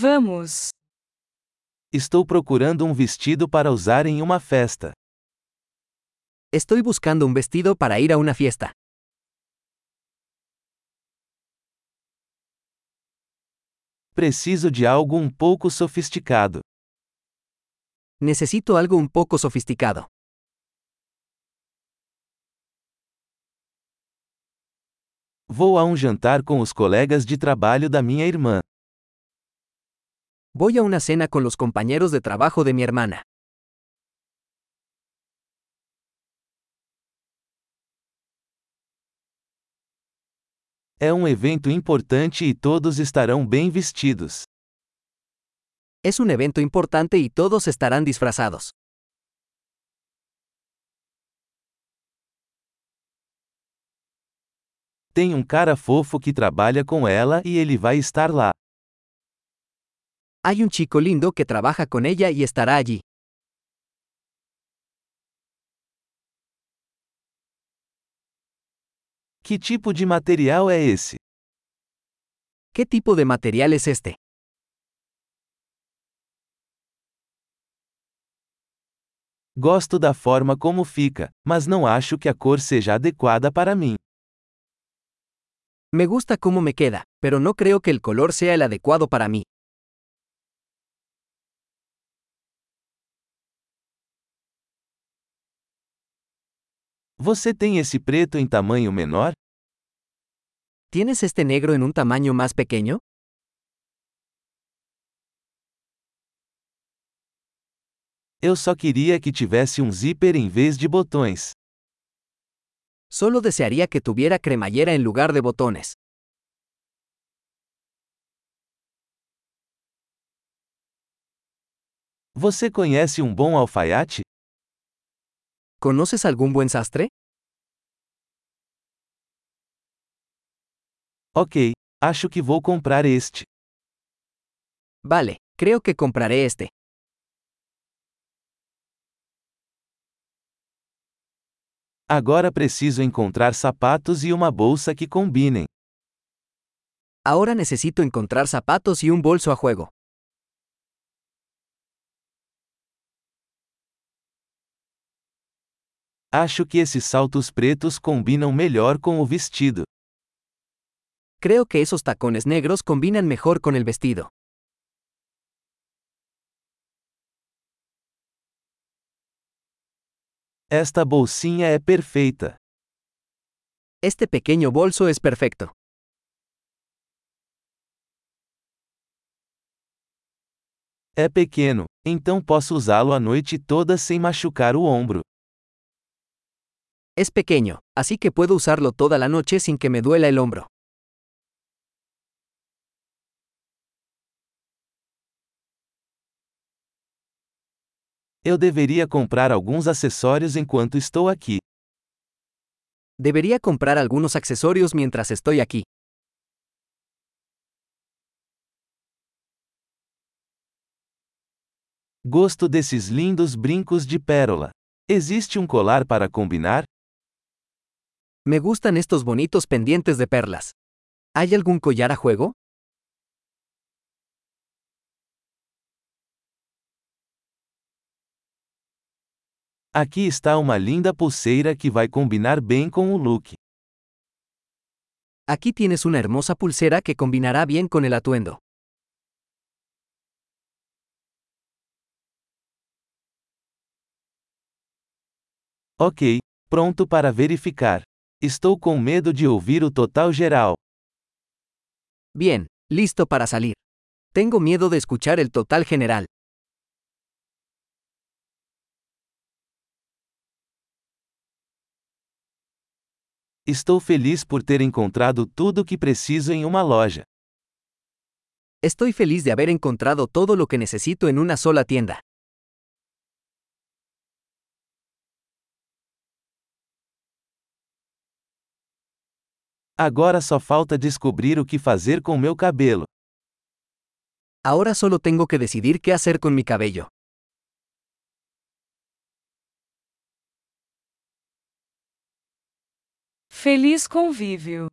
Vamos. Estou procurando um vestido para usar em uma festa. Estoy buscando un vestido para ir a una fiesta. Preciso de algo um pouco sofisticado. Necesito algo un poco sofisticado. Vou a um jantar com os colegas de trabalho da minha irmã. Voy a una cena con los compañeros de trabajo de mi hermana. É um evento importante e todos estarão bem vestidos. Es un evento importante y todos estarán disfrazados. Tem um cara fofo que trabalha com ela e ele vai estar lá. Hay un chico lindo que trabaja con ella y estará allí. Que tipo de material é esse? ¿Qué tipo de material es este? Gosto da forma como fica, mas não acho que a cor seja adequada para mim. Me gusta cómo me queda, pero no creo que el color sea el adecuado para mí. Você tem esse preto em tamanho menor? ¿Tienes este negro en un tamaño más pequeño? Eu só queria que tivesse um zíper em vez de botões. Solo desearía que tuviera cremallera en lugar de botones. Você conhece um bom alfaiate? ¿Conoces algún buen sastre? Ok, acho que vou comprar este. Vale, creo que compraré este. Agora preciso encontrar sapatos e uma bolsa que combinem. Ahora necesito encontrar zapatos y un bolso a juego. Acho que esses saltos pretos combinam melhor com o vestido. Creo que esos tacones negros combinan mejor con el vestido. Esta bolsinha é perfeita. Este pequeño bolso es perfecto. É pequeno, então posso usá-lo a noite toda sem machucar o ombro. Es pequeño, así que puedo usarlo toda la noche sin que me duela el hombro. Eu deveria comprar alguns acessórios enquanto estou aqui. Debería comprar algunos accesorios mientras estoy aquí. Gosto desses lindos brincos de pérola. Existe um colar para combinar? Me gustan estos bonitos pendientes de perlas. ¿Hay algún collar a juego? Aqui está uma linda pulseira que vai combinar bem com o look. Aquí tienes una hermosa pulsera que combinará bien con el atuendo. Ok, pronto para verificar. Estou com medo de ouvir o total geral. Bien, listo para salir. Tengo miedo de escuchar el total general. Estou feliz por ter encontrado tudo o que preciso em uma loja. Estoy feliz de haber encontrado todo lo que necesito en una sola tienda. Agora só falta descobrir o que fazer com meu cabelo. Ahora solo tengo que decidir qué hacer con mi cabello. Feliz convívio.